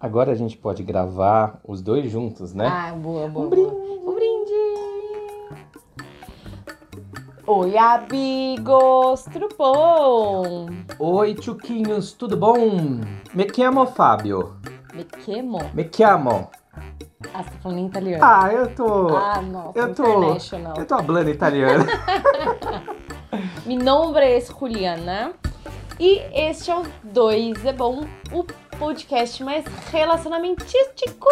Agora a gente pode gravar os dois juntos, né? Ah, boa, boa. Um brinde. Um brinde. Oi, amigos, tudo bom? Oi, Chuquinhos, tudo bom? Me chiamo Fábio. Me queimo? Me chiamo. Ah, você tá falando em italiano. Ah, eu tô. Ah, nossa, eu tô. Eu tô falando italiano. Mi nome é Juliana e este é o Dois é Bom, o podcast mais relacionamentístico.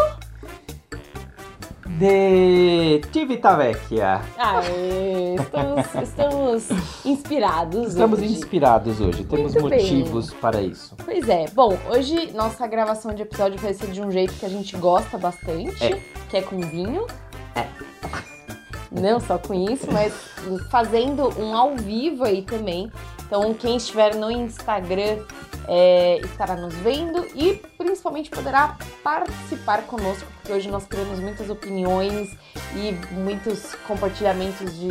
De Civitavecchia. Aê, estamos, estamos inspirados Estamos hoje. inspirados hoje, temos Muito bem. motivos para isso. Pois é, bom, hoje nossa gravação de episódio vai ser de um jeito que a gente gosta bastante, É. que é com vinho. Não só com isso, mas fazendo um ao vivo aí também. Então, quem estiver no Instagram é, estará nos vendo e principalmente poderá participar conosco, porque hoje nós teremos muitas opiniões e muitos compartilhamentos de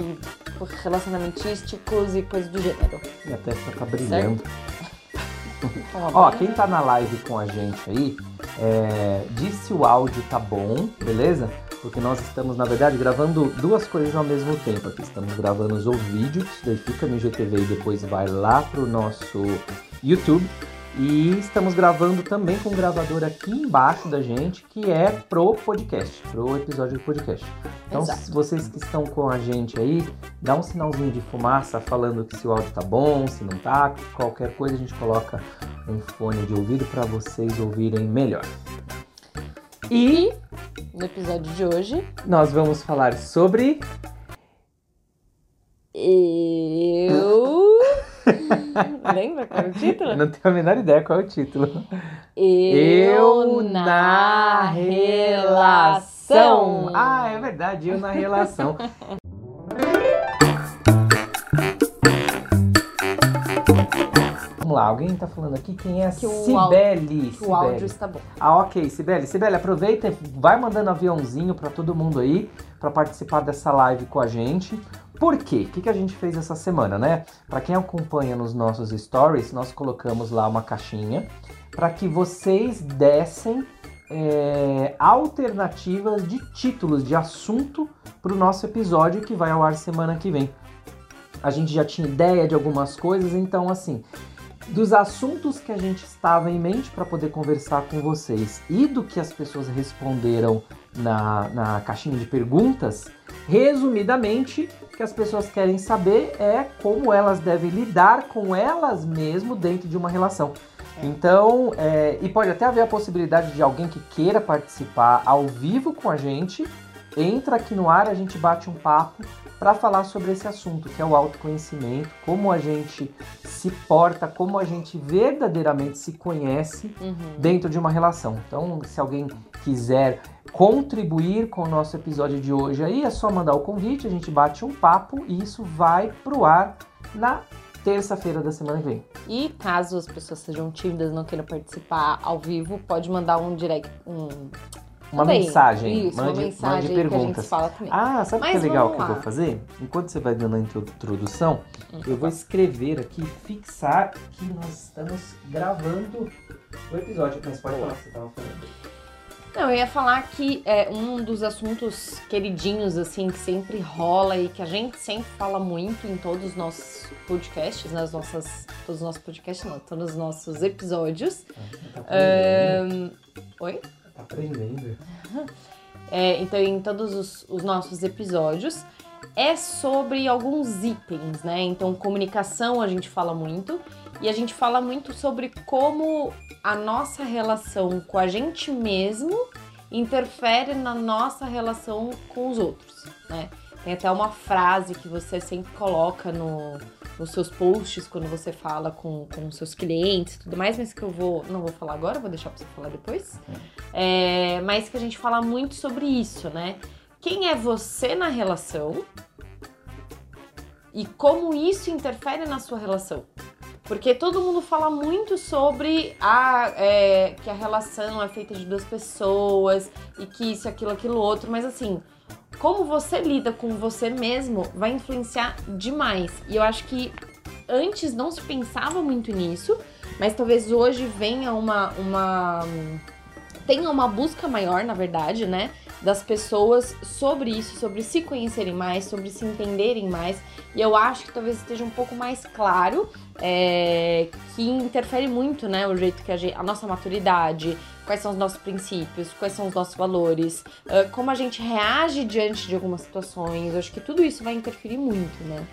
relacionamentísticos e coisas do gênero. Minha testa tá brilhando. Ó, quem tá na live com a gente aí, é, diz se o áudio tá bom, beleza? Porque nós estamos, na verdade, gravando duas coisas ao mesmo tempo aqui. Estamos gravando o vídeo, isso daí fica no IGTV e depois vai lá pro nosso YouTube. E estamos gravando também com um gravador aqui embaixo da gente, que é pro podcast, pro episódio do podcast. Então, Exato. se vocês que estão com a gente aí, dá um sinalzinho de fumaça falando que se o áudio tá bom, se não tá, qualquer coisa a gente coloca um fone de ouvido para vocês ouvirem melhor. E no episódio de hoje, Nós vamos falar sobre eu. Lembra qual é o título? Eu não tenho a menor ideia qual é o título. Eu na relação. Ah, é verdade, eu na relação. lá, alguém tá falando aqui quem é a Que o Cibele. O áudio Cibele. está bom. Ah, ok, Sibeli. Sibeli, aproveita e vai mandando aviãozinho pra todo mundo aí pra participar dessa live com a gente. Por quê? O que, que a gente fez essa semana, né? Pra quem acompanha nos nossos stories, nós colocamos lá uma caixinha para que vocês dessem é, alternativas de títulos de assunto pro nosso episódio que vai ao ar semana que vem. A gente já tinha ideia de algumas coisas, então assim, dos assuntos que a gente estava em mente para poder conversar com vocês e do que as pessoas responderam na, na caixinha de perguntas, resumidamente, o que as pessoas querem saber é como elas devem lidar com elas mesmo dentro de uma relação. Então, é, e pode até haver a possibilidade de alguém que queira participar ao vivo com a gente, entra aqui no ar, a gente bate um papo para falar sobre esse assunto, que é o autoconhecimento, como a gente se porta, como a gente verdadeiramente se conhece Uhum. dentro de uma relação. Então, se alguém quiser contribuir com o nosso episódio de hoje aí, é só mandar o convite, a gente bate um papo e isso vai pro ar na terça-feira da semana que vem. E caso as pessoas sejam tímidas não queiram participar ao vivo, pode mandar um direct. Um... Uma Também. mensagem, Isso, mande, uma mensagem mande aí que a gente perguntas. fala também. Ah, sabe o que é legal que eu vou fazer? Enquanto você vai dando a intro- introdução, Hum, eu vou escrever aqui, fixar que nós estamos gravando o episódio. Mas pode falar o que você estava falando. Não, eu ia falar que é um dos assuntos queridinhos, assim, que sempre rola e que a gente sempre fala muito em todos os nossos podcasts, nas nossas. Todos os nossos podcasts, não, todos os nossos episódios. Tá aprendendo. Ahn, Oi? Aprendendo. É, então, em todos os, os nossos episódios, é sobre alguns itens, né? Então, comunicação a gente fala muito e a gente fala muito sobre como a nossa relação com a gente mesmo interfere na nossa relação com os outros, né? Tem até uma frase que você sempre coloca no, nos seus posts quando você fala com, com seus clientes e tudo mais, mas que eu vou não vou falar agora, vou deixar pra você falar depois. É, mas que a gente fala muito sobre isso, né? Quem é você na relação e como isso interfere na sua relação. Porque todo mundo fala muito sobre a, é, que a relação é feita de duas pessoas e que isso, aquilo, aquilo outro, mas assim, como você lida com você mesmo vai influenciar demais. E eu acho que antes não se pensava muito nisso, mas talvez hoje venha uma, uma, tenha uma busca maior, na verdade, né? Das pessoas sobre isso, sobre se conhecerem mais, sobre se entenderem mais. E eu acho que talvez esteja um pouco mais claro é, que interfere muito, né? O jeito que a, gente, a nossa maturidade, quais são os nossos princípios, quais são os nossos valores, uh, como a gente reage diante de algumas situações. Eu acho que tudo isso vai interferir muito, né?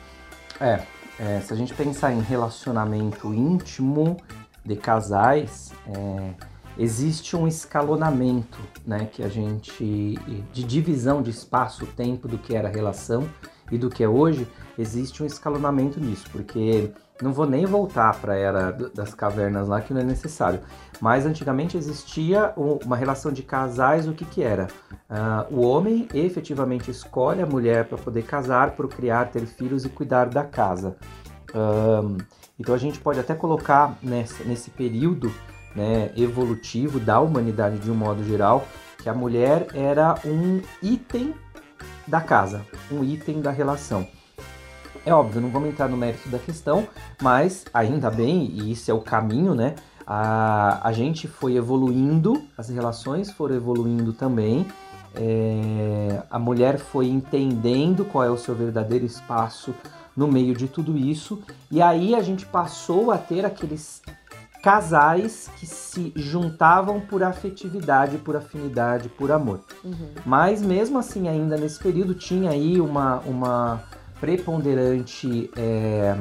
É, é se a gente pensar em relacionamento íntimo de casais, é, existe um escalonamento, né, que a gente de divisão de espaço-tempo do que era relação e do que é hoje, existe um escalonamento nisso, porque não vou nem voltar para a era das cavernas lá, que não é necessário. Mas antigamente existia uma relação de casais, o que que era? Uh, o homem efetivamente escolhe a mulher para poder casar, procriar, ter filhos e cuidar da casa. Um, então a gente pode até colocar nesse, nesse período né, evolutivo da humanidade de um modo geral, que a mulher era um item da casa, um item da relação. É óbvio, não vamos entrar no mérito da questão, mas ainda bem, e isso é o caminho, né? A, a gente foi evoluindo, as relações foram evoluindo também. É, a mulher foi entendendo qual é o seu verdadeiro espaço no meio de tudo isso, e aí a gente passou a ter aqueles casais que se juntavam por afetividade, por afinidade, por amor. Uhum. Mas mesmo assim, ainda nesse período, tinha aí uma, uma preponderante é,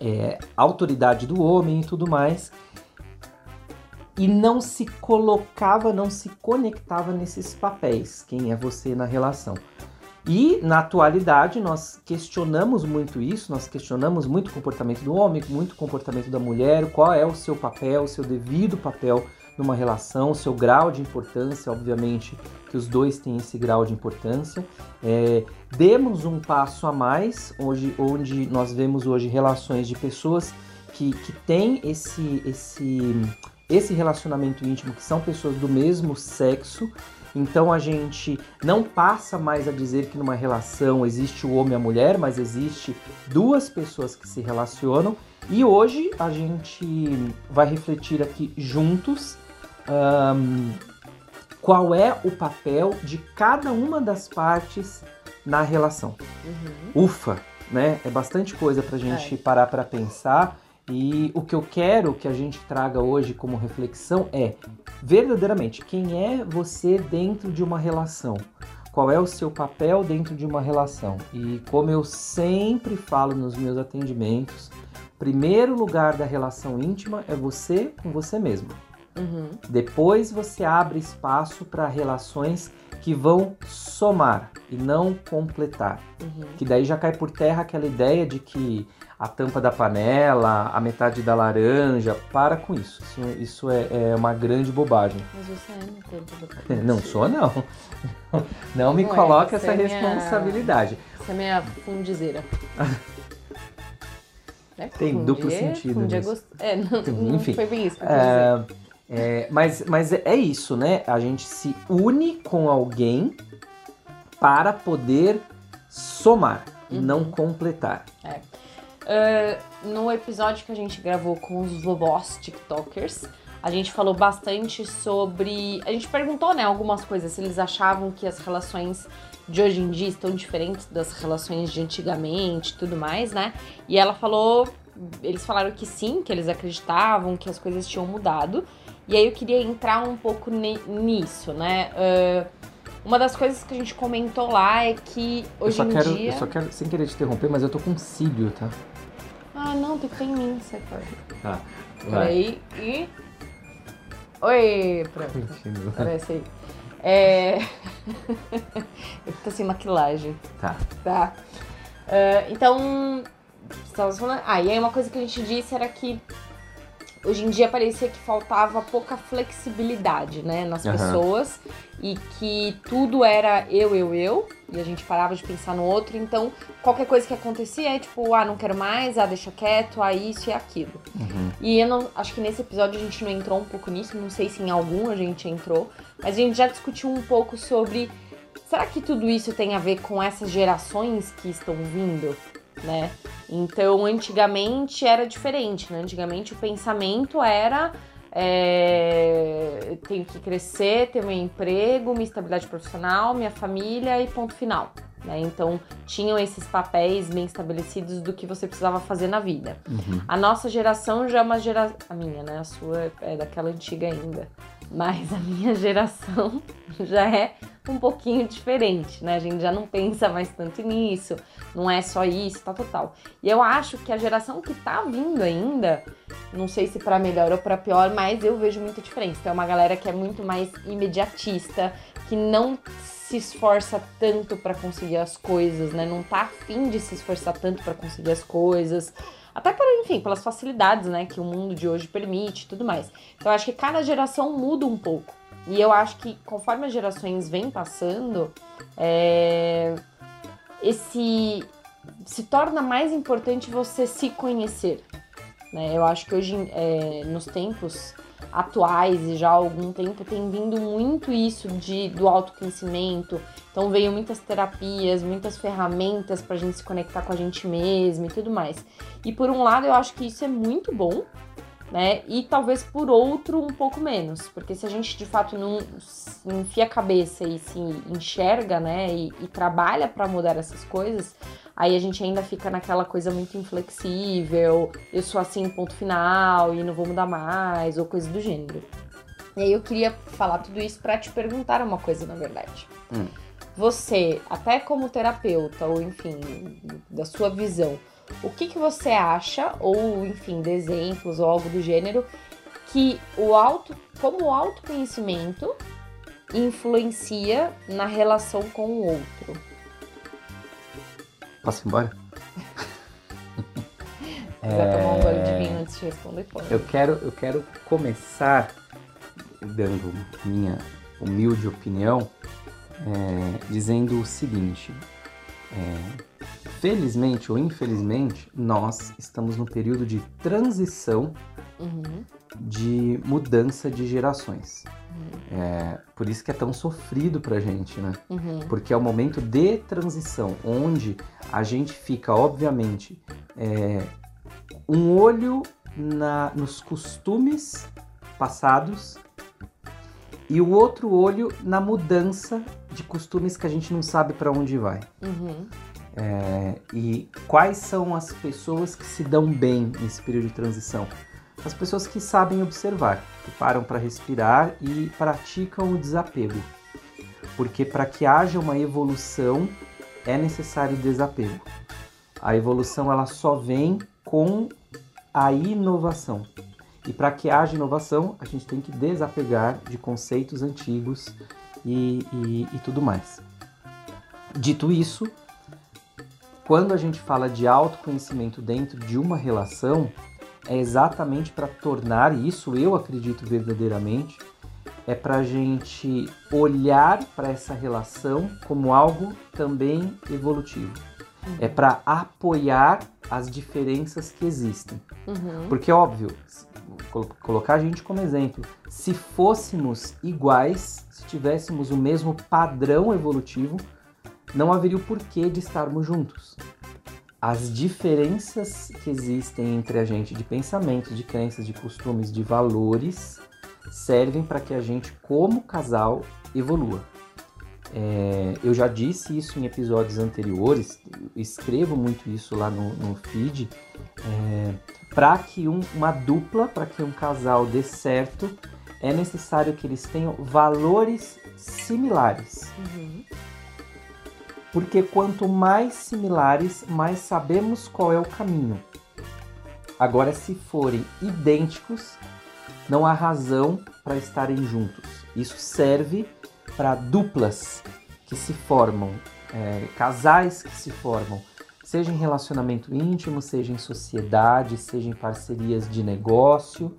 é, autoridade do homem e tudo mais, e não se colocava, não se conectava nesses papéis, quem é você na relação. E na atualidade nós questionamos muito isso, nós questionamos muito o comportamento do homem, muito o comportamento da mulher, qual é o seu papel, o seu devido papel numa relação, o seu grau de importância, obviamente que os dois têm esse grau de importância. É, demos um passo a mais, hoje, onde nós vemos hoje relações de pessoas que, que têm esse, esse, esse relacionamento íntimo, que são pessoas do mesmo sexo. Então a gente não passa mais a dizer que numa relação existe o homem e a mulher, mas existe duas pessoas que se relacionam. E hoje a gente vai refletir aqui juntos um, qual é o papel de cada uma das partes na relação. Uhum. Ufa, né? É bastante coisa pra gente é. parar para pensar. E o que eu quero que a gente traga hoje como reflexão é verdadeiramente quem é você dentro de uma relação. Qual é o seu papel dentro de uma relação? E como eu sempre falo nos meus atendimentos, primeiro lugar da relação íntima é você com você mesmo. Uhum. Depois você abre espaço para relações que vão somar e não completar. Uhum. Que daí já cai por terra aquela ideia de que a tampa da panela, a metade da laranja, para com isso. Isso, isso é, é, uma grande bobagem. Mas você é tampa da panela. Não sou, não. Não me não coloque é, essa é responsabilidade. Minha, essa é minha fundizeira. É, Tem fundir, duplo sentido. Fundir é gost... É, não, Enfim, não foi bem isso que eu é, é, mas, mas é isso, né? A gente se une com alguém para poder somar uhum. e não completar. É. Uh, no episódio que a gente gravou com os vovós TikTokers, a gente falou bastante sobre. A gente perguntou, né, algumas coisas, se eles achavam que as relações de hoje em dia estão diferentes das relações de antigamente tudo mais, né? E ela falou. Eles falaram que sim, que eles acreditavam que as coisas tinham mudado. E aí eu queria entrar um pouco nisso, né? Uh, uma das coisas que a gente comentou lá é que hoje eu em quero, dia. Eu só quero, sem querer te interromper, mas eu tô com cílio, tá? Ah, não, tem que ter em mim, você pode. Tá. Vai. Aí e. Oi, pronto. Parece aí. É. eu tô sem maquilagem. Tá. Tá. Uh, então. Falando. Ah, e aí uma coisa que a gente disse era que hoje em dia parecia que faltava pouca flexibilidade, né, nas uhum. pessoas e que tudo era eu, eu, eu e a gente parava de pensar no outro. Então, qualquer coisa que acontecia é tipo, ah, não quero mais, ah, deixa quieto, ah, isso e aquilo. Uhum. E eu não, acho que nesse episódio a gente não entrou um pouco nisso, não sei se em algum a gente entrou, mas a gente já discutiu um pouco sobre será que tudo isso tem a ver com essas gerações que estão vindo? Né? Então, antigamente era diferente, né? Antigamente o pensamento era é, tenho que crescer, ter meu emprego, minha estabilidade profissional, minha família e ponto final. Né? Então, tinham esses papéis bem estabelecidos do que você precisava fazer na vida. Uhum. A nossa geração já é uma geração. A minha, né? A sua é daquela antiga ainda. Mas a minha geração já é um pouquinho diferente, né? A gente já não pensa mais tanto nisso, não é só isso, tal, total. E eu acho que a geração que tá vindo ainda, não sei se para melhor ou para pior, mas eu vejo muita diferença. Tem uma galera que é muito mais imediatista, que não se esforça tanto para conseguir as coisas, né? Não tá afim de se esforçar tanto para conseguir as coisas. Até por, enfim, pelas facilidades, né, que o mundo de hoje permite e tudo mais. Então, eu acho que cada geração muda um pouco. E eu acho que conforme as gerações vêm passando, é, esse se torna mais importante você se conhecer. Né? Eu acho que hoje, é, nos tempos atuais e já há algum tempo, tem vindo muito isso de, do autoconhecimento. Então veio muitas terapias, muitas ferramentas para a gente se conectar com a gente mesmo e tudo mais. E por um lado eu acho que isso é muito bom, né? E talvez por outro um pouco menos, porque se a gente de fato não enfia a cabeça e se enxerga, né, e, e trabalha para mudar essas coisas, aí a gente ainda fica naquela coisa muito inflexível, eu sou assim, ponto final, e não vou mudar mais, ou coisa do gênero. E aí eu queria falar tudo isso para te perguntar uma coisa, na verdade. Hum. Você, até como terapeuta, ou enfim, da sua visão, o que, que você acha, ou enfim, de exemplos ou algo do gênero, que o auto, como o autoconhecimento influencia na relação com o outro? Posso ir embora? Quiser tomar um gole de vinho antes de responder, pode. Eu quero, eu quero começar dando minha humilde opinião, é, dizendo o seguinte: é, felizmente ou infelizmente, nós estamos no período de transição Uhum, de mudança de gerações. uhum, É, por isso que é tão sofrido pra gente, né? uhum, Porque é o momento de transição, onde a gente fica, obviamente, é, um olho na, nos costumes passados e o outro olho na mudança de costumes que a gente não sabe para onde vai. uhum, É, e quais são as pessoas que se dão bem nesse período de transição? As pessoas que sabem observar, que param para respirar e praticam o desapego. Porque para que haja uma evolução é necessário desapego. A evolução ela só vem com a inovação. E para que haja inovação, a gente tem que desapegar de conceitos antigos e, e, e tudo mais. Dito isso, quando a gente fala de autoconhecimento dentro de uma relação, é exatamente para tornar isso, eu acredito verdadeiramente, é para a gente olhar para essa relação como algo também evolutivo. É para apoiar as diferenças que existem. uhum, Porque, óbvio, colocar a gente como exemplo, se fôssemos iguais, se tivéssemos o mesmo padrão evolutivo, não haveria o porquê de estarmos juntos. As diferenças que existem entre a gente de pensamento, de crenças, de costumes, de valores, servem para que a gente, como casal, evolua. É, eu já disse isso em episódios anteriores, escrevo muito isso lá no, no feed. É, para que um- uma dupla, para que um casal dê certo, é necessário que eles tenham valores similares. uhum, Porque quanto mais similares, mais sabemos qual é o caminho. Agora, se forem idênticos, não há razão para estarem juntos. Isso serve para duplas que se formam, é, casais que se formam, seja em relacionamento íntimo, seja em sociedade, seja em parcerias de negócio.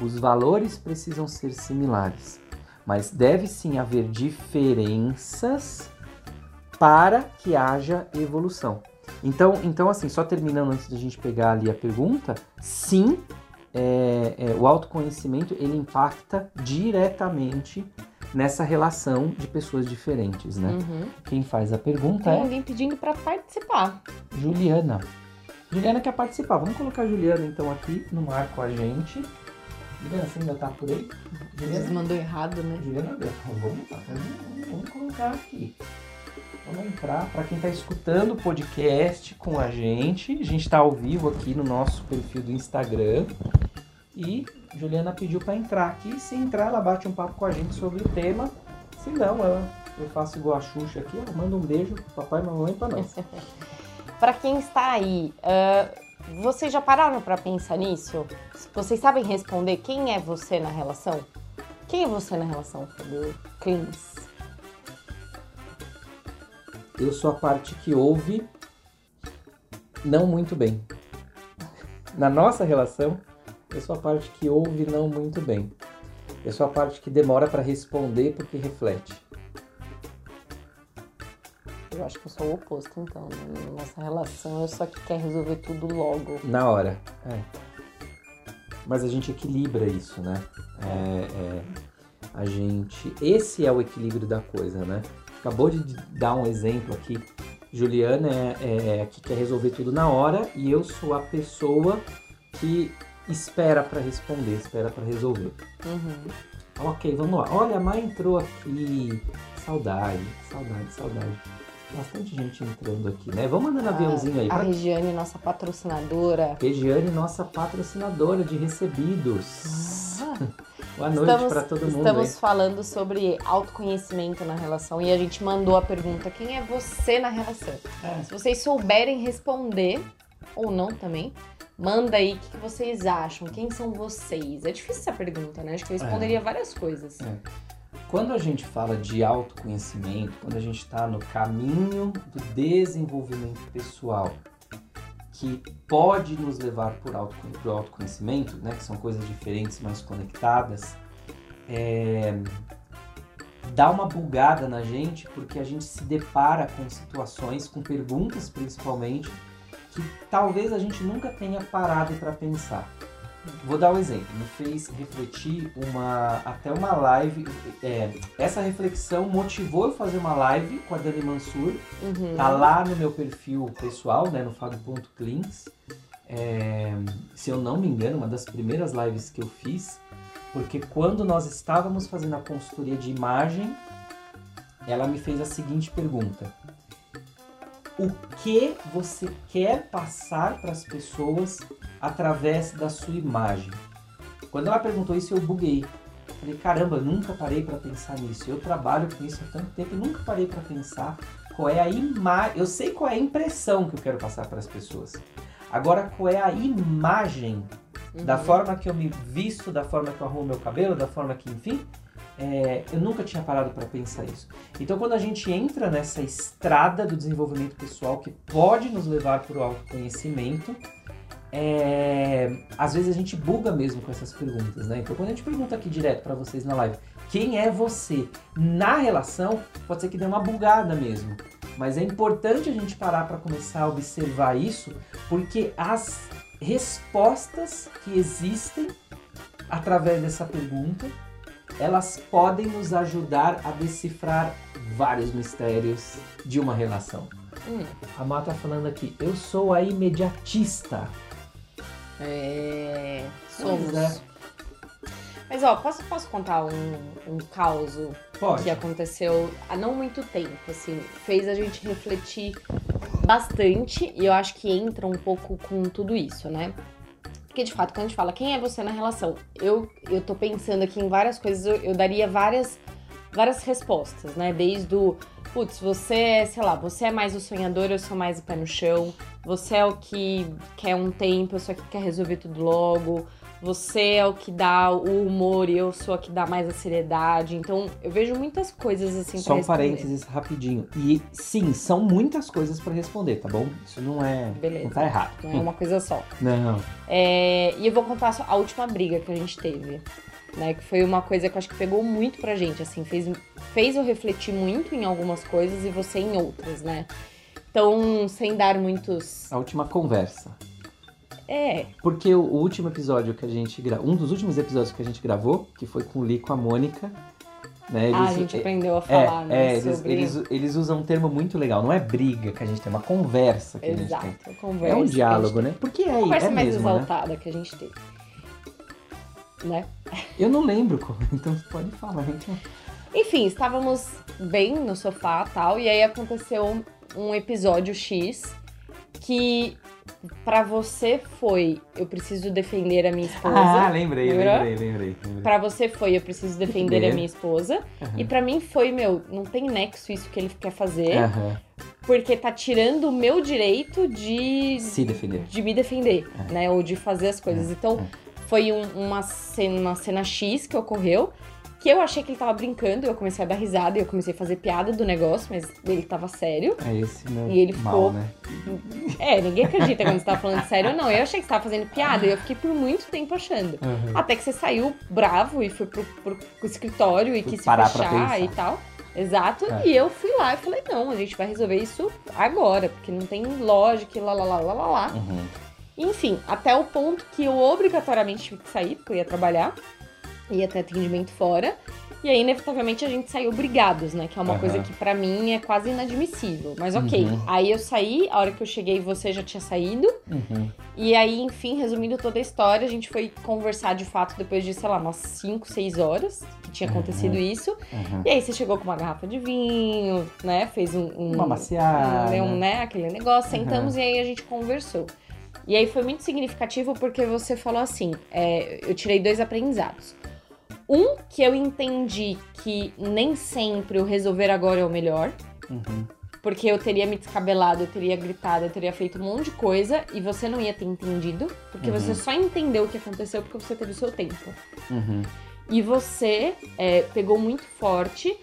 Os valores precisam ser similares, mas deve sim haver diferenças para que haja evolução. Então, então assim, só terminando antes da gente pegar ali a pergunta, sim, é, é, o autoconhecimento ele impacta diretamente nessa relação de pessoas diferentes, né? uhum. Quem faz a pergunta Tem é alguém pedindo para participar. Juliana. Juliana quer participar. Vamos colocar a Juliana então aqui no ar com a gente. Juliana, você ainda tá por aí? Juliana mandou errado, né? Juliana, vamos lá, vamos, vamos colocar aqui. Vamos entrar para quem está escutando o podcast com a gente. A gente está ao vivo aqui no nosso perfil do Instagram. E Juliana pediu para entrar aqui. Se entrar, ela bate um papo com a gente sobre o tema. Se não, ela, eu faço igual a Xuxa aqui, ela manda um beijo pro papai e mamãe para nós. para quem está aí, uh, vocês já pararam para pensar nisso? Vocês sabem responder quem é você na relação? Quem é você na relação, Fabio Clins? Eu sou a parte que ouve não muito bem. Na nossa relação, eu sou a parte que ouve não muito bem. Eu sou a parte que demora para responder porque reflete. Eu acho que eu sou o oposto, então. Né? Na nossa relação, eu a que quer resolver tudo logo. Na hora. É. Mas a gente equilibra isso, né? É, é, a gente. Esse é o equilíbrio da coisa, né? Acabou de dar um exemplo aqui. Juliana é, é, é que quer resolver tudo na hora e eu sou a pessoa que espera para responder, espera para resolver. Uhum. Ok, vamos lá. Olha, a mãe entrou aqui. Saudade, saudade, saudade. Bastante gente entrando aqui, né? Vamos mandando aviãozinho aí. A pra... Regiane, nossa patrocinadora. Regiane, nossa patrocinadora de recebidos. Ah. Boa noite para todo mundo. Estamos aí. falando sobre autoconhecimento na relação e a gente mandou a pergunta: quem é você na relação? É. Se vocês souberem responder, ou não também, manda aí o que, vocês acham, quem são vocês. É difícil essa pergunta, né? Acho que eu responderia é. várias coisas. É. Quando a gente fala de autoconhecimento, quando a gente está no caminho do desenvolvimento pessoal, que pode nos levar para o autoconhecimento, né, que são coisas diferentes, mas conectadas, é, dá uma bugada na gente porque a gente se depara com situações, com perguntas principalmente, que talvez a gente nunca tenha parado para pensar. Vou dar um exemplo, me fez refletir uma até uma live. É, essa reflexão motivou eu fazer uma live com a Dani Mansur. Uhum. Tá lá no meu perfil pessoal, né, no Fábio.cleans. É, se eu não me engano, uma das primeiras lives que eu fiz, porque quando nós estávamos fazendo a consultoria de imagem, ela me fez a seguinte pergunta: O que você quer passar para as pessoas através da sua imagem. Quando ela perguntou isso, eu buguei. Falei, caramba, nunca parei para pensar nisso. Eu trabalho com isso há tanto tempo e nunca parei para pensar qual é a imagem. Eu sei qual é a impressão que eu quero passar para as pessoas. Agora, qual é a imagem uhum. da forma que eu me visto, da forma que eu arrumo meu cabelo, da forma que, enfim, é, eu nunca tinha parado para pensar isso. Então, quando a gente entra nessa estrada do desenvolvimento pessoal que pode nos levar para o autoconhecimento, é, às vezes a gente buga mesmo com essas perguntas, né? Então, quando a gente pergunta aqui direto para vocês na live, quem é você na relação, pode ser que dê uma bugada mesmo. Mas é importante a gente parar para começar a observar isso, porque as respostas que existem através dessa pergunta, elas podem nos ajudar a decifrar vários mistérios de uma relação. Hum. A Má tá falando aqui, eu sou a imediatista. É. Somos. É. Mas ó, posso, posso contar um, um caos que aconteceu há não muito tempo, assim, fez a gente refletir bastante e eu acho que entra um pouco com tudo isso, né? Porque de fato, quando a gente fala quem é você na relação, eu, eu tô pensando aqui em várias coisas, eu, eu daria várias, várias respostas, né? Desde o putz, você é, sei lá, você é mais o sonhador, eu sou mais o pé no chão. Você é o que quer um tempo, eu sou a que quer resolver tudo logo. Você é o que dá o humor e eu sou a que dá mais a seriedade. Então, eu vejo muitas coisas assim Só um parênteses rapidinho. E sim, são muitas coisas para responder, tá bom? Isso não é. Beleza. Não tá errado. Não é uma coisa só. Não. É, e eu vou contar a última briga que a gente teve né? Que foi uma coisa que eu acho que pegou muito pra gente, assim, fez, fez eu refletir muito em algumas coisas e você em outras, né? Então, sem dar muitos. A última conversa. É. Porque o, último episódio que a gente gravou, um dos últimos episódios que a gente gravou, que foi com o Lee com a Mônica, né? Eles, ah, a gente aprendeu a falar, é, né? É, eles, sobre... eles, eles, usam um termo muito legal. Não é briga que a gente tem, é uma conversa que Exato, a gente tem. Conversa é um diálogo, né? Porque é, conversa é mais mesmo, exaltada né? que a gente teve. né? Eu não lembro, como, então você pode falar. Então. Enfim, estávamos bem no sofá tal, e aí aconteceu um episódio X que para você foi eu preciso defender a minha esposa. Ah, lembrei, Lembra? lembrei, lembrei, lembrei. Pra você foi eu preciso defender a minha esposa. Aham. E pra mim foi, meu, não tem nexo isso que ele quer fazer, Aham. porque tá tirando o meu direito de Se defender. de me defender, É. né, ou de fazer as coisas. Então, foi um- uma cena, uma cena X que ocorreu. Que eu achei que ele tava brincando, eu comecei a dar risada e eu comecei a fazer piada do negócio, mas ele tava sério. É esse meu E ele mal, ficou- né? É, ninguém acredita quando você tava falando sério, não. Eu achei que você tava fazendo piada e eu fiquei por muito tempo achando. Aham. Até que você saiu bravo e foi pro, pro- pro escritório e quis se fechar e tal. Exato. É. E eu fui lá e falei, não, a gente vai resolver isso agora, porque não tem lógica e lá, lá, lá, lá, lá, lá. Uhum. Enfim, até o ponto que eu obrigatoriamente tive que sair, porque eu ia trabalhar, ia ter atendimento fora. E aí, inevitavelmente, a gente saiu brigados, né? Que é uma Aham. coisa que pra mim é quase inadmissível. Mas ok. Uhum. Aí eu saí, a hora que eu cheguei, você já tinha saído. Uhum. E aí, enfim, resumindo toda a história, a gente foi conversar de fato depois de, sei lá, umas 5, 6 horas que tinha acontecido Uhum. isso. Uhum. E aí você chegou com uma garrafa de vinho, né? Fez um. um Uma maciada. um, né, aquele negócio, Uhum. sentamos e aí a gente conversou. E aí foi muito significativo porque você falou assim: é, eu tirei dois aprendizados. Um, que eu entendi que nem sempre o resolver agora é o melhor. Uhum. Porque eu teria me descabelado, eu teria gritado, eu teria feito um monte de coisa e você não ia ter entendido. Porque Uhum. você só entendeu o que aconteceu porque você teve o seu tempo. Uhum. E você é, pegou muito forte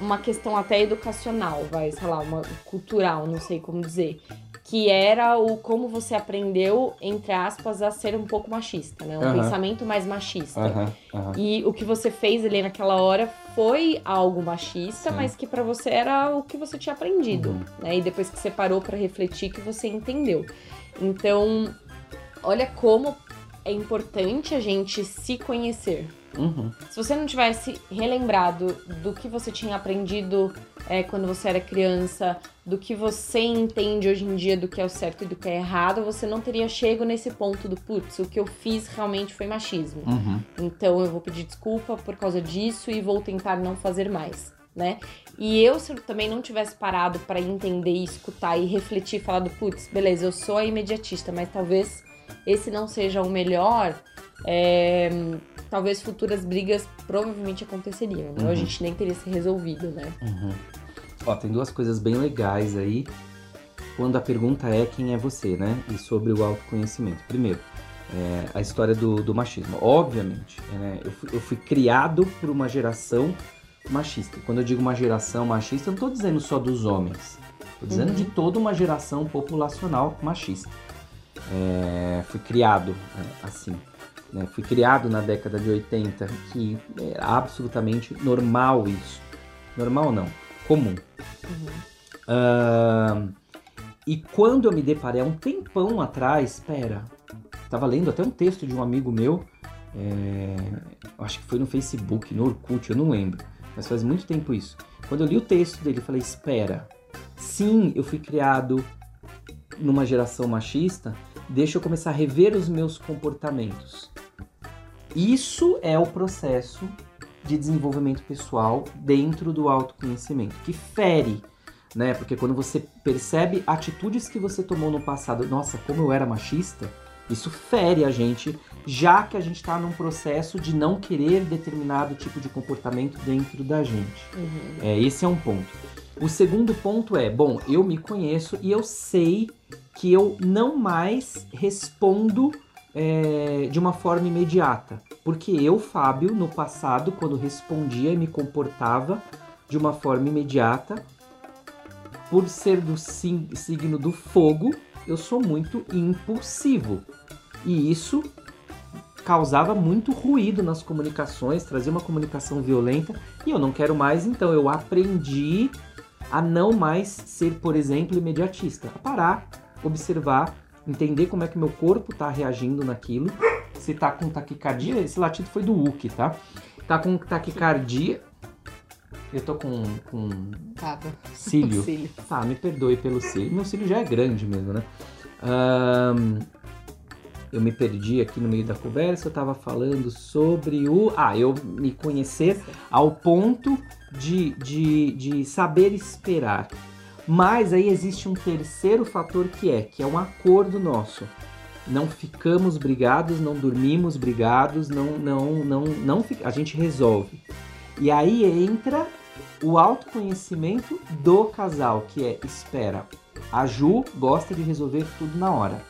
uma questão até educacional, vai, sei lá, uma cultural, não sei como dizer. Que era o como você aprendeu, entre aspas, a ser um pouco machista, né? Um pensamento mais machista. E o que você fez ali naquela hora foi algo machista, Sim. mas que pra você era o que você tinha aprendido, Uhum. né? E depois que você parou pra refletir que você entendeu. Então, olha como é importante a gente se conhecer. Uhum. Se você não tivesse relembrado do que você tinha aprendido é, quando você era criança, do que você entende hoje em dia do que é o certo e do que é errado, você não teria chego nesse ponto do putz, o que eu fiz realmente foi machismo. Uhum. Então eu vou pedir desculpa por causa disso e vou tentar não fazer mais, né? E eu, se eu também não tivesse parado pra entender, escutar e refletir, falar do putz, beleza, eu sou a imediatista, mas talvez esse não seja o melhor, é, talvez futuras brigas provavelmente aconteceriam? Ou A Uhum. gente nem teria se resolvido, né? Uhum. Ó, tem duas coisas bem legais aí. Quando a pergunta é quem é você, né? E sobre o autoconhecimento. Primeiro, é, a história do, do machismo. Obviamente, né? eu, fui, eu fui criado por uma geração machista. Quando eu digo uma geração machista, eu não tô dizendo só dos homens. Tô dizendo Uhum. de toda uma geração populacional machista. É, fui criado é, assim. né? Fui criado na década de 80, que era absolutamente normal isso. Normal não, comum. Ahn, e quando eu me deparei há um tempão atrás, espera, tava lendo até um texto de um amigo meu, é, acho que foi no Facebook, no Orkut, eu não lembro, mas faz muito tempo isso. Quando eu li o texto dele, eu falei, espera, sim, eu fui criado numa geração machista, deixa eu começar a rever os meus comportamentos. Isso é o processo de desenvolvimento pessoal dentro do autoconhecimento, que fere, né? Porque quando você percebe atitudes que você tomou no passado, nossa, como eu era machista, isso fere a gente, já que a gente está num processo de não querer determinado tipo de comportamento dentro da gente. Uhum. É, esse é um ponto. O segundo ponto é, bom, eu me conheço e eu sei que eu não mais respondo é, de uma forma imediata. Porque eu, Fábio, no passado, quando respondia e me comportava de uma forma imediata, por ser do sig- signo do fogo, eu sou muito impulsivo. E isso causava muito ruído nas comunicações, trazia uma comunicação violenta, e eu não quero mais, então eu aprendi a não mais ser, por exemplo, imediatista, a parar, observar, entender como é que meu corpo está reagindo naquilo, se tá com taquicardia, esse latido foi do Hulk, tá? Tá com taquicardia, eu tô com, com cílio, Cílio. Tá, me perdoe pelo cílio. Meu cílio já é grande mesmo, né? Ahn, eu me perdi aqui no meio da conversa, eu tava falando sobre o. Ah, eu me conhecer ao ponto de, de, de saber esperar. Mas aí existe um terceiro fator que é, que é um acordo nosso. Não ficamos brigados, não dormimos brigados, não, não, não, não, a gente resolve. E aí entra o autoconhecimento do casal, que é espera. A Ju gosta de resolver tudo na hora.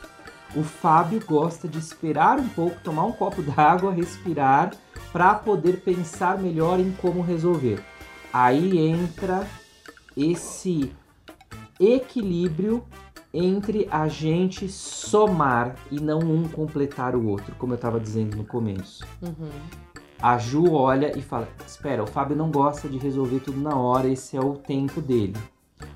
O Fábio gosta de esperar um pouco, tomar um copo d'água, respirar, para poder pensar melhor em como resolver. Aí entra esse equilíbrio entre a gente somar e não um completar o outro, como eu estava dizendo no começo. Uhum. A Ju olha e fala: Espera, o Fábio não gosta de resolver tudo na hora, esse é o tempo dele.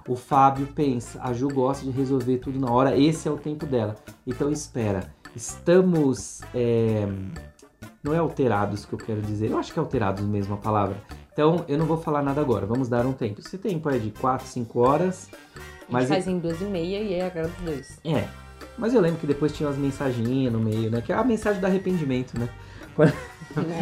O Fábio pensa: a Ju gosta de resolver tudo na hora, esse é o tempo dela. Então espera, estamos. É... Não é alterados que eu quero dizer, eu acho que é alterados mesmo a palavra. Então eu não vou falar nada agora, vamos dar um tempo. Esse tempo é de 4, 5 horas. Mas faz em duas e meia e é agrada os dois. É. Mas eu lembro que depois tinha umas mensaginhas no meio, né? Que é a mensagem do arrependimento, né?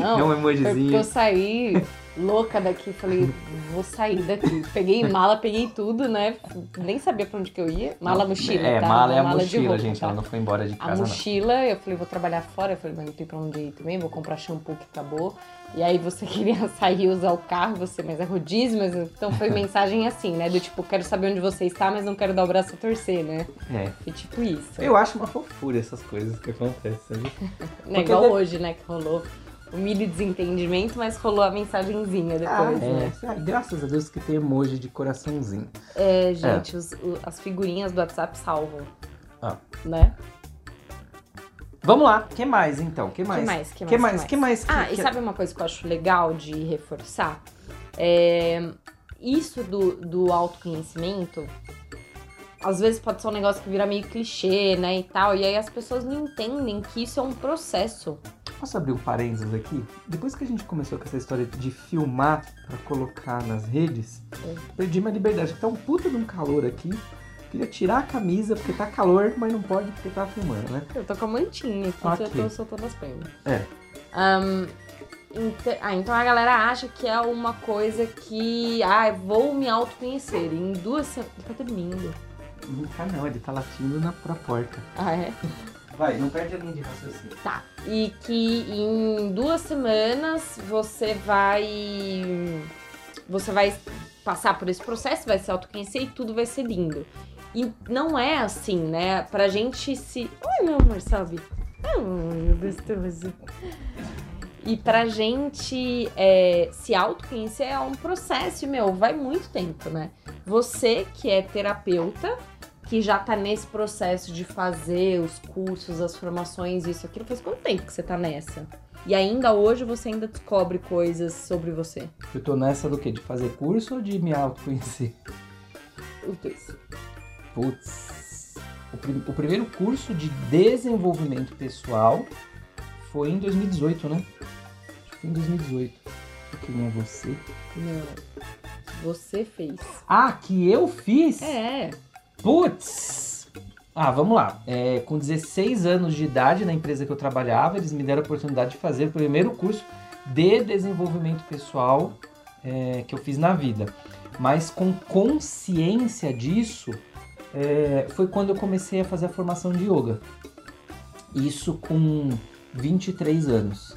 Não, é um emojizinho. eu saí louca daqui, falei, vou sair daqui. Peguei mala, peguei tudo, né? Nem sabia pra onde que eu ia. Mala, mochila, É, tá? mala é a mala mochila, roupa, gente. Tá? Ela não foi embora de casa, A mochila, não. eu falei, vou trabalhar fora. Eu falei, mas não tem pra onde ir também. Vou comprar shampoo que acabou. E aí você queria sair e usar o carro, você, mas é rodízio, mas então foi mensagem assim, né? Do tipo, quero saber onde você está, mas não quero dar o braço a torcer, né? É. Foi tipo isso. Eu acho uma fofura essas coisas que acontecem, sabe? Não é igual hoje, né? Que rolou o milho desentendimento, mas rolou a mensagenzinha depois, ah, né? É. graças a Deus que tem emoji de coraçãozinho. É, gente, é. Os, o, as figurinhas do WhatsApp salvam. Ah. Né? Vamos lá, que mais então? Que mais? Que mais? Que mais? Que mais? Que mais? Que mais? Ah, que, e sabe uma coisa que eu acho legal de reforçar? É, isso do, do autoconhecimento, às vezes pode ser um negócio que vira meio clichê, né, e tal, e aí as pessoas não entendem que isso é um processo. Posso abrir um parênteses aqui? Depois que a gente começou com essa história de filmar para colocar nas redes, é. perdi minha liberdade. Tá um puta de um calor aqui. Queria tirar a camisa porque tá calor, mas não pode porque tá filmando, né? Eu tô com a mantinha aqui, okay. eu tô soltando as pernas. É. Um, ah, então a galera acha que é uma coisa que. Ah, vou me autoconhecer. Em duas semanas. Tá dormindo. Não tá não, ele tá latindo na, pra porta. Ah, é? Vai, não perde a linha de raciocínio. Tá. E que em duas semanas você vai. Você vai passar por esse processo, vai se autoconhecer e tudo vai ser lindo. E não é assim, né? Pra gente se. Oi, meu amor, sabe? Oh, gostoso. E pra gente é, se autoconhecer é um processo, meu, vai muito tempo, né? Você que é terapeuta, que já tá nesse processo de fazer os cursos, as formações, isso, aquilo, faz quanto tempo que você tá nessa? E ainda hoje você ainda descobre coisas sobre você? Eu tô nessa do quê? De fazer curso ou de me autoconhecer? Os dois. Putz. O, prim o primeiro curso de desenvolvimento pessoal foi em 2018, né? Acho que foi em 2018. Quem é você? Não. Você fez. Ah, que eu fiz? É. Putz! Ah, vamos lá. É, com 16 anos de idade na empresa que eu trabalhava, eles me deram a oportunidade de fazer o primeiro curso de desenvolvimento pessoal é, que eu fiz na vida. Mas com consciência disso, é, foi quando eu comecei a fazer a formação de yoga. Isso com 23 anos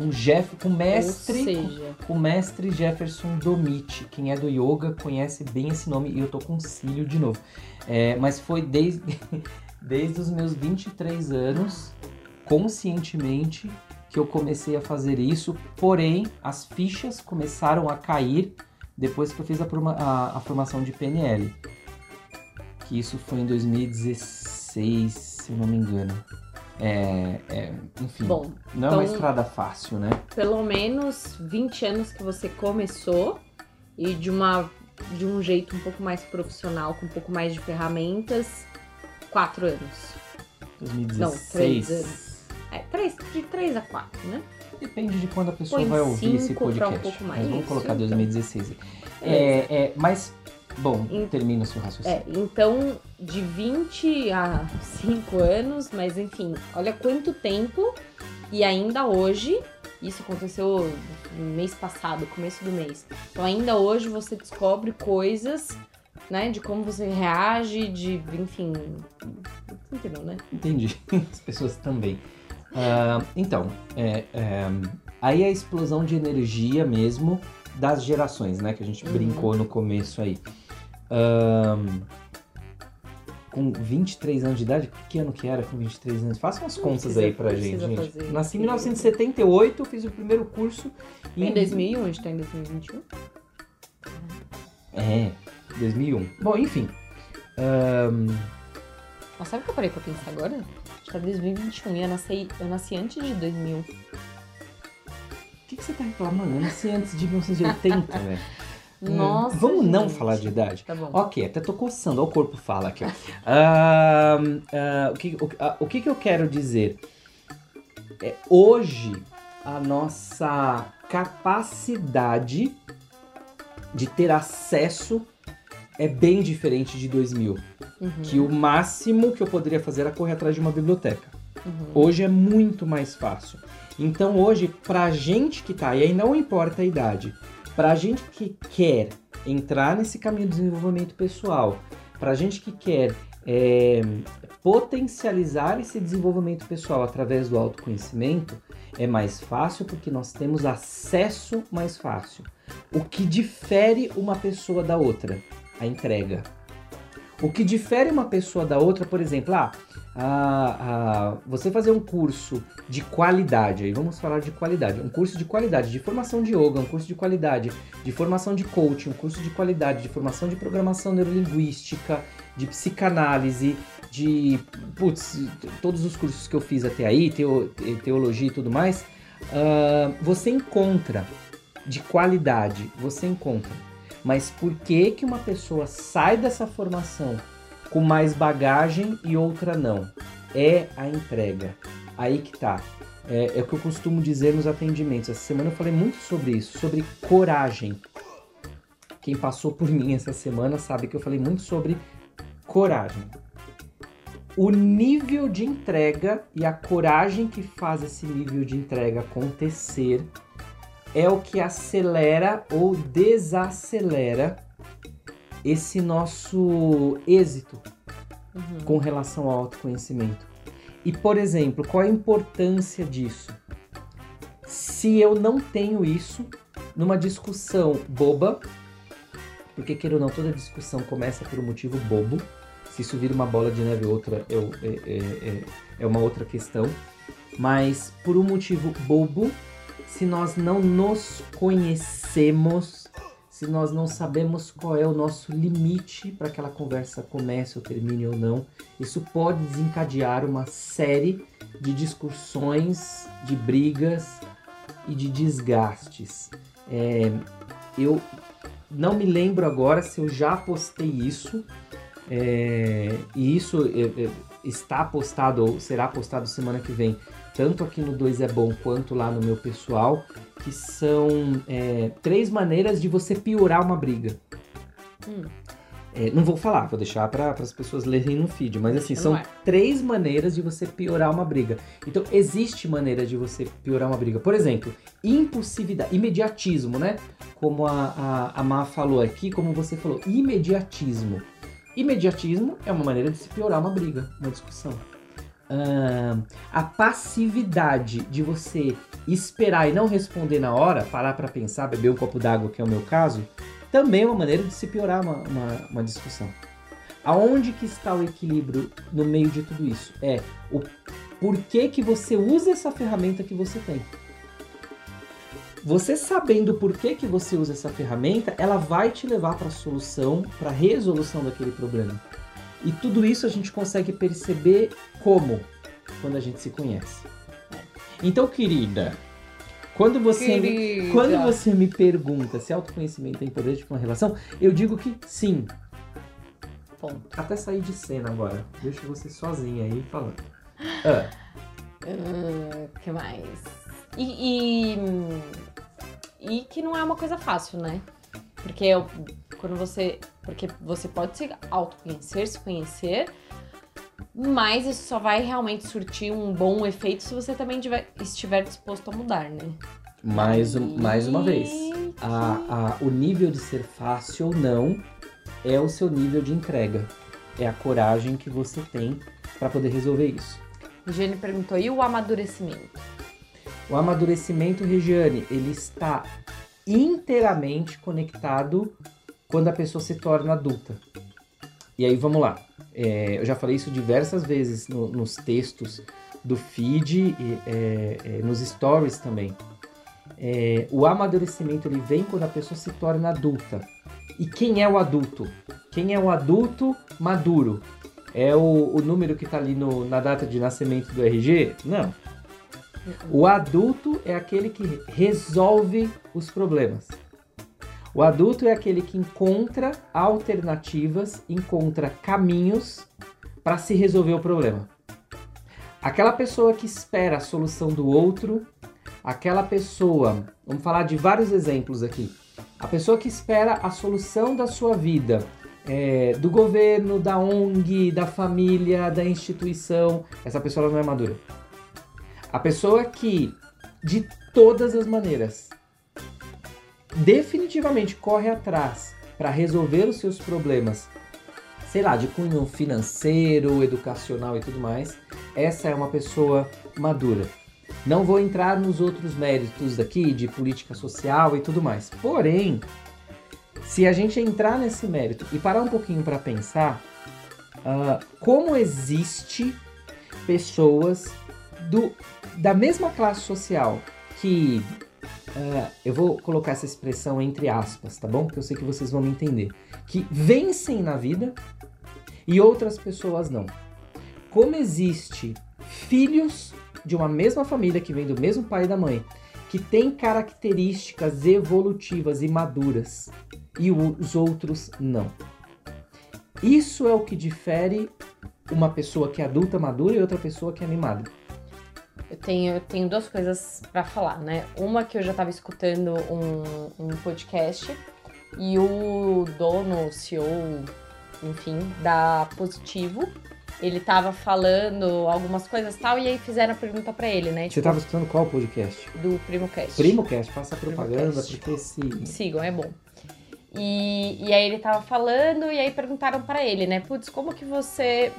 com Jeff, com mestre, seja... com, com mestre Jefferson Domit. Quem é do yoga conhece bem esse nome e eu tô com cílio de novo. É, mas foi desde, desde os meus 23 anos, conscientemente, que eu comecei a fazer isso. Porém, as fichas começaram a cair depois que eu fiz a, a, a formação de PNL. Que isso foi em 2016, se eu não me engano. É, é, enfim, Bom, não é uma então, estrada fácil, né? Pelo menos 20 anos que você começou e de, uma, de um jeito um pouco mais profissional, com um pouco mais de ferramentas, 4 anos. 2016. Não, 3 anos. É, 3, de 3 a 4, né? Depende de quando a pessoa Põe vai ouvir esse podcast. Um pouco mais. Mas vamos colocar 2016. Então. É, é, mas Bom, Em- termina o seu raciocínio. É, então, de 20 a 5 anos, mas enfim, olha quanto tempo e ainda hoje, isso aconteceu no mês passado, começo do mês. Então, ainda hoje você descobre coisas, né, de como você reage, de, enfim, entendeu, né? Entendi. As pessoas também. Ah, então, é, é, aí a explosão de energia mesmo das gerações, né? Que a gente Uhum. brincou no começo aí. Ahn, com 23 anos de idade, que ano que era com 23 anos? Faça umas contas aí pra gente, gente. fazer. Nasci em 1978, fiz o primeiro curso Em 2001, a gente tá em 2021. É, 2001. Bom, enfim. Ahn, Mas sabe o que eu parei pra pensar agora? A gente tá em 2021 e eu nasci, eu nasci antes de 2000. O que, que você tá reclamando? Eu nasci antes de 1980, velho. Hum, Nossa, Vamos não gente. falar de idade? Tá bom. Ok, até tô coçando, ó, o corpo fala aqui, ó. Ahn, ah, o, que, o, ah, o que que eu quero dizer? É, hoje, a nossa capacidade de ter acesso é bem diferente de 2000. Uhum, Que o máximo que eu poderia fazer era correr atrás de uma biblioteca. uhum. Hoje é muito mais fácil. Então hoje, pra gente que tá, e aí não importa a idade, pra gente que quer entrar nesse caminho do desenvolvimento pessoal, pra gente que quer é, potencializar esse desenvolvimento pessoal através do autoconhecimento, é mais fácil porque nós temos acesso mais fácil. O que difere uma pessoa da outra? A entrega. O que difere uma pessoa da outra, por exemplo, ah, ah, ah, você fazer um curso de qualidade, aí vamos falar de qualidade, um curso de qualidade, de formação de yoga, um curso de qualidade, de formação de coaching, um curso de qualidade, de formação de programação neurolinguística, de psicanálise, de, putz, todos os cursos que eu fiz até aí, teo- teologia e tudo mais, ah, você encontra de qualidade, você encontra. Mas por que que uma pessoa sai dessa formação com mais bagagem e outra não? É a entrega. Aí que tá. É, é o que eu costumo dizer nos atendimentos. Essa semana eu falei muito sobre isso, sobre coragem. Quem passou por mim essa semana sabe que eu falei muito sobre coragem. O nível de entrega e a coragem que faz esse nível de entrega acontecer é o que acelera ou desacelera esse nosso êxito Uhum. com relação ao autoconhecimento. E, por exemplo, qual a importância disso? Se eu não tenho isso numa discussão boba, porque queira ou não, toda discussão começa por um motivo bobo. Se isso vira uma bola de neve outra, é, o- é- é- é- é uma outra questão. Mas por um motivo bobo, se nós não nos conhecemos, se nós não sabemos qual é o nosso limite para que aquela conversa comece ou termine ou não, isso pode desencadear uma série de discussões, de brigas e de desgastes. É, eu não me lembro agora se eu já postei isso, é, e isso é, é, está postado ou será postado semana que vem, tanto aqui no 2 é Bom quanto lá no meu pessoal, que são é, três maneiras de você piorar uma briga. Hum. É, não vou falar, vou deixar para as pessoas lerem no feed, mas assim, são ar. três maneiras de você piorar uma briga. Então, existe maneira de você piorar uma briga. Por exemplo, impulsividade, imediatismo, né? Como a, a, a Má falou aqui, como você falou, imediatismo. Imediatismo é uma maneira de se piorar uma briga, uma discussão. Ahn, a passividade de você esperar e não responder na hora, parar para pensar, beber um copo d'água, que é o meu caso, também é uma maneira de se piorar uma, uma, uma discussão. Aonde que está o equilíbrio no meio de tudo isso? É o porquê que você usa essa ferramenta que você tem. Você sabendo por que, que você usa essa ferramenta, ela vai te levar para a solução, para a resolução daquele problema. E tudo isso a gente consegue perceber como? Quando a gente se conhece. Então, querida, quando você me, Querida. quando você me pergunta se autoconhecimento é importante para uma relação, eu digo que sim. Ponto. Até sair de cena agora. Deixo você sozinha aí falando. Ah, O que mais? E, e, e que não é uma coisa fácil, né? Porque eu- quando você. Porque você pode se autoconhecer, se conhecer, mas isso só vai realmente surtir um bom efeito se você também tiver, estiver disposto a mudar, né? Mais, mais uma vez, a, a, o nível de ser fácil ou não é o seu nível de entrega. É a coragem que você tem para poder resolver isso. Regiane perguntou: e o amadurecimento? O amadurecimento, Regiane, ele está inteiramente conectado quando a pessoa se torna adulta. E aí vamos lá. É, eu já falei isso diversas vezes no, nos textos do feed e é, é, nos stories também. É, o amadurecimento ele vem quando a pessoa se torna adulta. E quem é o adulto? Quem é o adulto maduro? É o, o número que está ali no, na data de nascimento do RG? Não. O adulto é aquele que resolve os problemas. O adulto é aquele que encontra alternativas, encontra caminhos para se resolver o problema. Aquela pessoa que espera a solução do outro, aquela pessoa, vamos falar de vários exemplos aqui. A pessoa que espera a solução da sua vida, é, do governo, da ONG, da família, da instituição, essa pessoa não é madura. A pessoa que, de todas as maneiras, definitivamente corre atrás para resolver os seus problemas, sei lá, de cunho financeiro, educacional e tudo mais, essa é uma pessoa madura. Não vou entrar nos outros méritos daqui de política social e tudo mais. Porém, se a gente entrar nesse mérito e parar um pouquinho para pensar, uh, como existe pessoas do, da mesma classe social que uh, eu vou colocar essa expressão entre aspas, tá bom? Porque eu sei que vocês vão me entender. Que vencem na vida e outras pessoas não. Como existe filhos de uma mesma família que vem do mesmo pai e da mãe, que tem características evolutivas e maduras e os outros não. Isso é o que difere uma pessoa que é adulta madura e outra pessoa que é animada. Eu tenho, eu tenho duas coisas para falar, né? Uma que eu já estava escutando um, um podcast e o dono, o CEO, enfim, da Positivo, ele tava falando algumas coisas tal, e aí fizeram a pergunta para ele, né? Você tipo, tava escutando qual podcast? Do PrimoCast. PrimoCast, faça propaganda, Primocast. porque se... Sigam, é bom. E, e aí ele tava falando, e aí perguntaram para ele, né? Putz, como que você.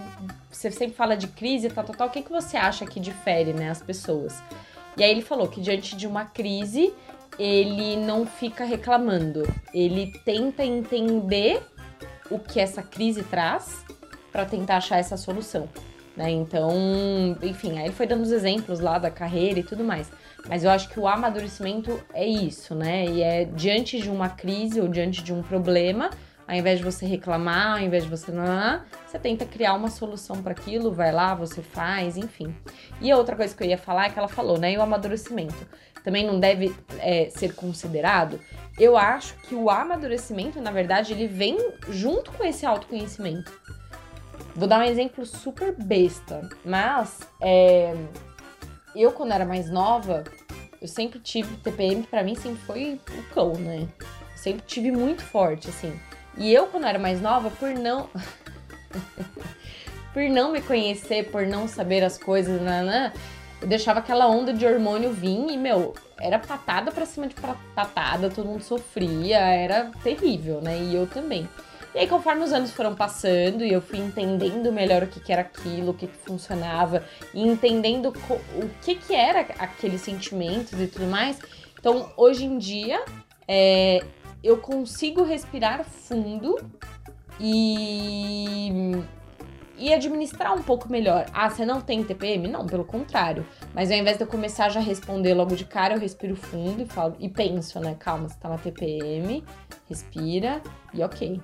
Você sempre fala de crise, tal, tal, tal. O que, que você acha que difere, né, as pessoas? E aí ele falou que diante de uma crise, ele não fica reclamando. Ele tenta entender o que essa crise traz para tentar achar essa solução. Né? Então, enfim, aí ele foi dando os exemplos lá da carreira e tudo mais. Mas eu acho que o amadurecimento é isso, né? E é diante de uma crise ou diante de um problema, ao invés de você reclamar, ao invés de você não, você tenta criar uma solução para aquilo, vai lá, você faz, enfim. E a outra coisa que eu ia falar é que ela falou, né? E o amadurecimento também não deve é, ser considerado. Eu acho que o amadurecimento, na verdade, ele vem junto com esse autoconhecimento. Vou dar um exemplo super besta, mas é, eu, quando era mais nova, eu sempre tive. TPM para mim sempre foi o cão, né? Sempre tive muito forte, assim. E eu, quando era mais nova, por não. por não me conhecer, por não saber as coisas, né, eu deixava aquela onda de hormônio vir e, meu, era patada pra cima de patada, todo mundo sofria, era terrível, né? E eu também. E aí, conforme os anos foram passando e eu fui entendendo melhor o que, que era aquilo, o que, que funcionava, e entendendo o que, que era aqueles sentimentos e tudo mais, então hoje em dia é, eu consigo respirar fundo e e administrar um pouco melhor. Ah, você não tem TPM? Não, pelo contrário. Mas ao invés de eu começar já a responder logo de cara, eu respiro fundo e falo e penso, né? Calma, você tá na TPM, respira e ok.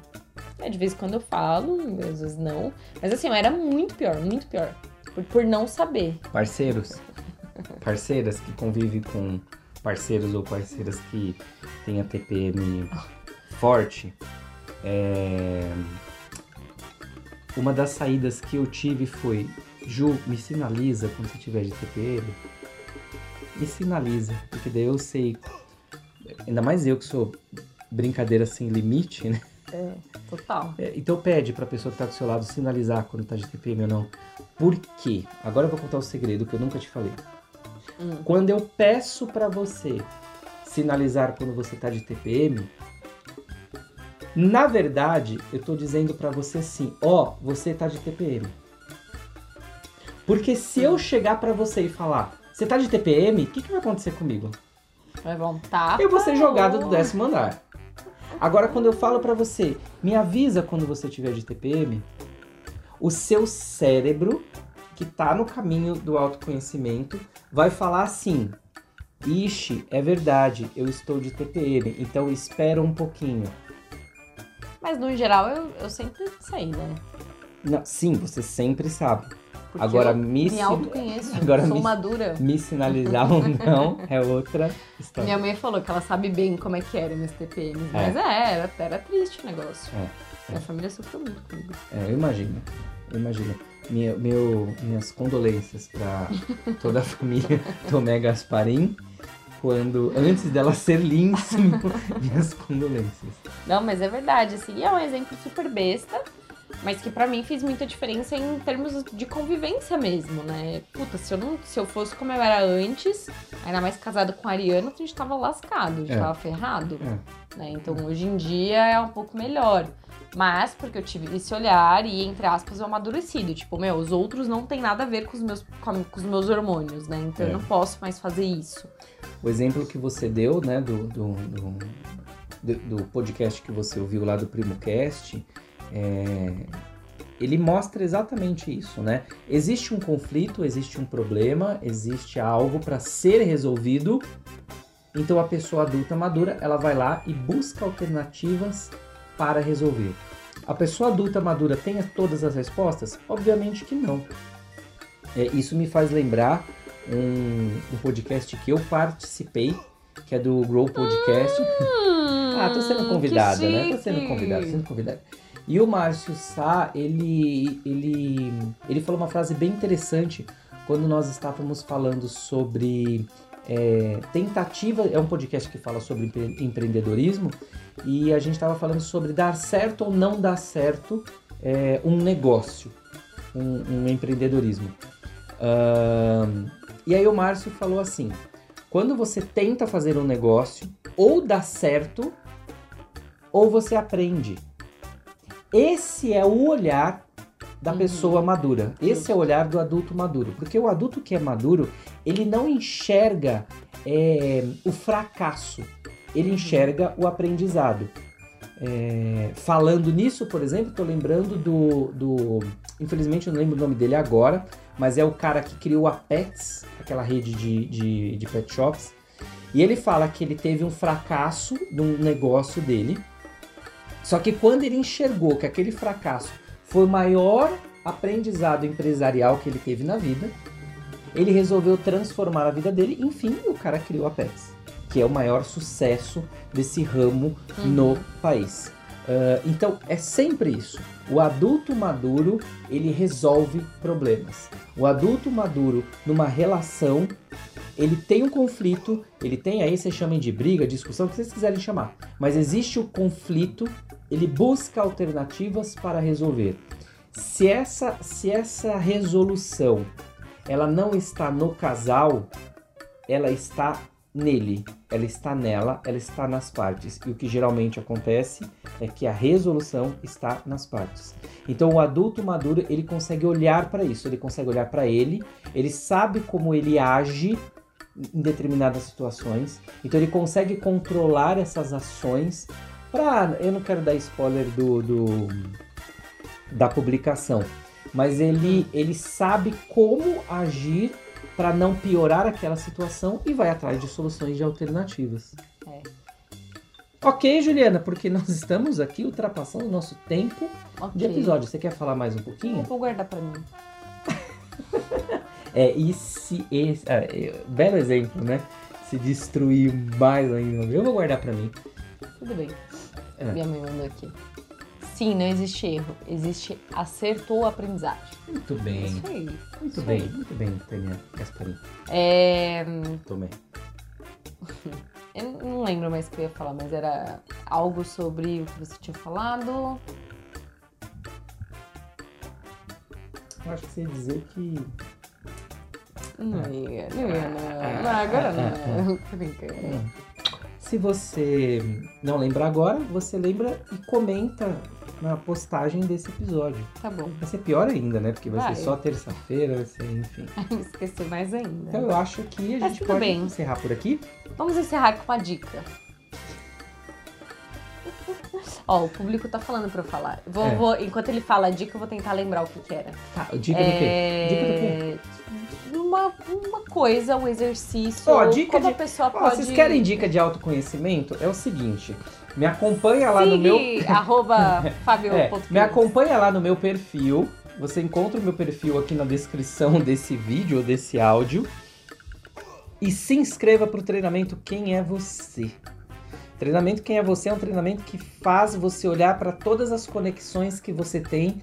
É, de vez em quando eu falo, às vezes não. Mas assim, era muito pior, muito pior. Por, por não saber. Parceiros. Parceiras que convivem com parceiros ou parceiras que têm a TPM forte. É... Uma das saídas que eu tive foi: Ju, me sinaliza quando você tiver de TPM. Me sinaliza, porque daí eu sei. Ainda mais eu que sou brincadeira sem limite, né? É, total. É, então pede pra pessoa que tá do seu lado sinalizar quando tá de TPM ou não. Por quê? Agora eu vou contar o segredo que eu nunca te falei. Hum. Quando eu peço pra você sinalizar quando você tá de TPM, na verdade, eu tô dizendo pra você assim, ó, você tá de TPM. Porque se eu chegar pra você e falar, você tá de TPM, o que, que vai acontecer comigo? Vai voltar. Eu vou ser jogado do décimo andar. Agora, quando eu falo pra você, me avisa quando você tiver de TPM, o seu cérebro, que tá no caminho do autoconhecimento, vai falar assim: Ixi, é verdade, eu estou de TPM, então espera um pouquinho. Mas no geral eu, eu sempre sei, né? Não, sim, você sempre sabe. Porque Agora, eu me me autoconheço. Agora sou me- madura. Me sinalizar ou não é outra história. Minha mãe falou que ela sabe bem como é que era nesse TPM. É. Mas é, era, era triste o negócio. É, Minha família sofreu muito comigo. É, eu imagino. Eu imagino. Minha, meu, minhas condolências pra toda a família Tomé Gasparim. Quando, antes dela ser Lindsay, minhas condolências. Não, mas é verdade, assim, é um exemplo super besta, mas que pra mim fez muita diferença em termos de convivência mesmo, né? Puta, se eu, não, se eu fosse como eu era antes, ainda mais casado com a Ariana, a gente tava lascado, a gente É. tava ferrado, É. né? Então hoje em dia é um pouco melhor. Mas porque eu tive esse olhar e, entre aspas, eu amadurecido. Tipo, meu, os outros não tem nada a ver com os meus, com, com os meus hormônios, né? Então É. eu não posso mais fazer isso. O exemplo que você deu, né, do, do, do, do- do podcast que você ouviu lá do PrimoCast, é, ele mostra exatamente isso, né? Existe um conflito, existe um problema, existe algo para ser resolvido. Então a pessoa adulta madura, ela vai lá e busca alternativas para resolver. A pessoa adulta madura tem todas as respostas? Obviamente que não. É, isso me faz lembrar um, um podcast que eu participei, que é do Grow Podcast. Ah, tô sendo convidada, Hum, que né? Tô sendo convidada, tô sendo convidada. E o Márcio Sá, ele, ele, ele falou uma frase bem interessante quando nós estávamos falando sobre é, tentativa. É um podcast que fala sobre empre- empreendedorismo e a gente estava falando sobre dar certo ou não dar certo é, um negócio, um, um empreendedorismo. E aí o Márcio falou assim: quando você tenta fazer um negócio, ou dá certo, ou você aprende. Esse é o olhar da Uhum. pessoa madura. Esse é o olhar do adulto maduro. Porque o adulto que é maduro, ele não enxerga é, o fracasso, ele enxerga o aprendizado. É, falando nisso, por exemplo, tô lembrando do, do. Infelizmente eu não lembro o nome dele agora, mas é o cara que criou a Pets, aquela rede de, de, de pet shops. E ele fala que ele teve um fracasso num negócio dele. Só que quando ele enxergou que aquele fracasso foi o maior aprendizado empresarial que ele teve na vida, ele resolveu transformar a vida dele. Enfim, o cara criou a Pets, que é o maior sucesso desse ramo no país. Ah, então é sempre isso. O adulto maduro ele resolve problemas. O adulto maduro numa relação ele tem um conflito, ele tem aí vocês chamem de briga, discussão, o que vocês quiserem chamar, mas existe o conflito, ele busca alternativas para resolver. Se essa, se essa resolução ela não está no casal, ela está nele, ela está nela, ela está nas partes. E o que geralmente acontece é que a resolução está nas partes. Então o adulto maduro, ele consegue olhar para isso, ele consegue olhar para ele, ele sabe como ele age em determinadas situações. Então ele consegue controlar essas ações para, eu não quero dar spoiler do, do da publicação, mas ele ele sabe como agir para não piorar aquela situação e vai atrás de soluções de alternativas. É. Ok, Juliana, porque nós estamos aqui ultrapassando o nosso tempo de Ok. episódio. Você quer falar mais um Eu pouquinho? vou guardar pra mim. É, e se esse. ah, é, belo exemplo, né? Se destruir mais ainda. Eu vou guardar pra mim. Tudo bem. É. Minha mãe mandou aqui. Sim, não existe erro. Existe acerto ou aprendizagem. Muito bem. Isso aí. Muito Isso bem, aí. muito bem, Tânia Gasparim. É, Tomei. não lembro mais o que eu ia falar, mas era algo sobre o que você tinha falado. Eu acho que você ia dizer que. Não ia, não ia, não. não agora não. Tô brincando. Se você não lembra agora, você lembra e comenta na postagem desse episódio. Tá bom. Vai ser pior ainda, né? Porque vai, Vai. ser só terça-feira, vai ser, enfim. Esquecer mais ainda. Então eu acho que a Tá gente pode bem. encerrar por aqui. Vamos encerrar com uma dica. Ó, o público tá falando pra eu falar. Vou, É. vou- enquanto ele fala a dica, eu vou tentar lembrar o que, que era. Tá, dica do quê? Dica do quê? Uma, uma coisa, um exercício. Ó, dica como de- a pessoa Ó, pode. Vocês querem dica de autoconhecimento? É o seguinte, me acompanha lá no meu... Arroba É, me acompanha lá no meu perfil. Você encontra o meu perfil aqui na descrição desse vídeo ou desse áudio. E se inscreva para o treinamento Quem é Você. Treinamento Quem é Você é um treinamento que faz você olhar para todas as conexões que você tem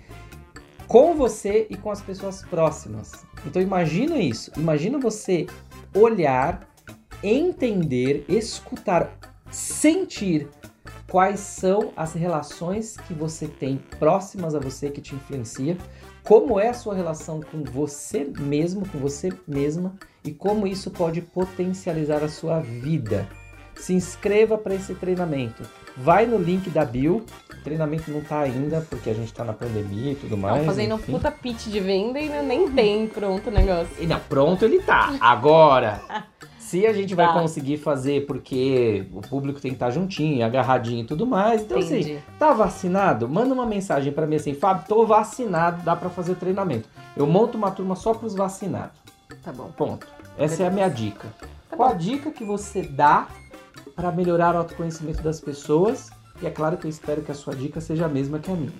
com você e com as pessoas próximas. Então imagina isso. Imagina você olhar, entender, escutar, sentir quais são as relações que você tem próximas a você que te influencia, como é a sua relação com você mesmo, com você mesma e como isso pode potencializar a sua vida. Se inscreva para esse treinamento. Vai no link da bio. O treinamento não tá ainda porque a gente tá na pandemia e tudo mais. Não, fazendo um enfim. puta pitch de venda e nem tem pronto o negócio. E não, pronto ele tá. Agora, se a gente vai Tá. conseguir fazer porque o público tem que estar juntinho, agarradinho e tudo mais. Então, assim, Entendi. tá vacinado? Manda uma mensagem pra mim assim, Fábio, tô vacinado, dá pra fazer o treinamento. Eu monto uma turma só pros vacinados. Tá bom. Ponto. Essa é a minha dica. Tá Qual a bom. dica que você dá pra melhorar o autoconhecimento das pessoas? E é claro que eu espero que a sua dica seja a mesma que a minha.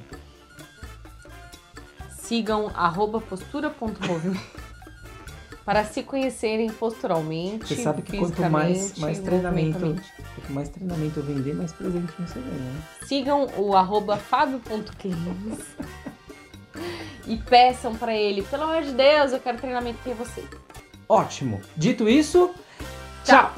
Sigam arroba postura.movimento para se conhecerem posturalmente. Você sabe que quanto mais, mais treinamento, quanto mais treinamento eu vender, mais presentinho você ganha, né? Sigam o arroba fábio.clins e peçam pra ele, pelo amor de Deus, eu quero treinamento com você. Ótimo. Dito isso, tchau.